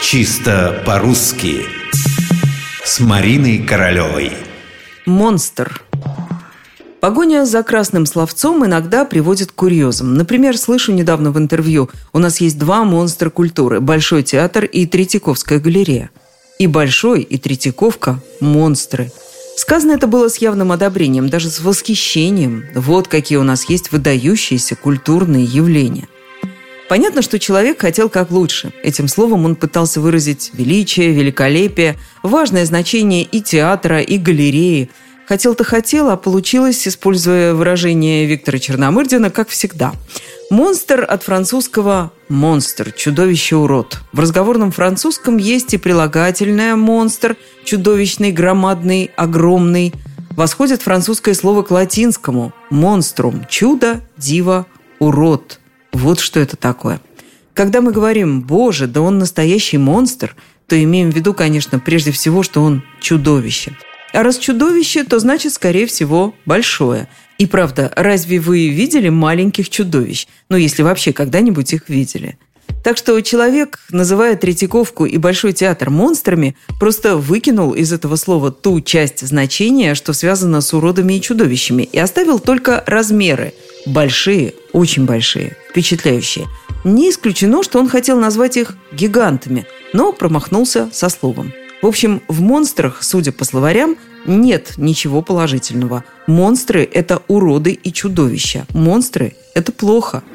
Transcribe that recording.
Чисто по-русски С Мариной Королевой Монстр Погоня за красным словцом иногда приводит к курьезам. Например, слышу недавно в интервью, у нас есть два монстра культуры – Большой театр и Третьяковская галерея. И Большой, и Третьяковка – монстры. Сказано это было с явным одобрением, даже с восхищением. Вот какие у нас есть выдающиеся культурные явления – Понятно, что человек хотел как лучше. Этим словом он пытался выразить величие, великолепие, важное значение и театра, и галереи. Хотел-то хотел, а получилось, используя выражение Виктора Черномырдина, как всегда. Монстр от французского «монстр», чудовище, урод. В разговорном французском есть и прилагательное «монстр», чудовищный, громадный, огромный. Восходит французское слово к латинскому «монструм», чудо, диво, урод – вот что это такое. Когда мы говорим «Боже, да он настоящий монстр», то имеем в виду, конечно, прежде всего, что он чудовище. А раз чудовище, то значит, скорее всего, большое. И правда, разве вы видели маленьких чудовищ? Ну, если вообще когда-нибудь их видели. Так что человек, называя Третьяковку и Большой театр монстрами, просто выкинул из этого слова ту часть значения, что связано с уродами и чудовищами, и оставил только размеры. Большие, очень большие, впечатляющие. Не исключено, что он хотел назвать их гигантами, но промахнулся со словом. В общем, в монстрах, судя по словарям, нет ничего положительного. Монстры – это уроды и чудовища. Монстры – это плохо –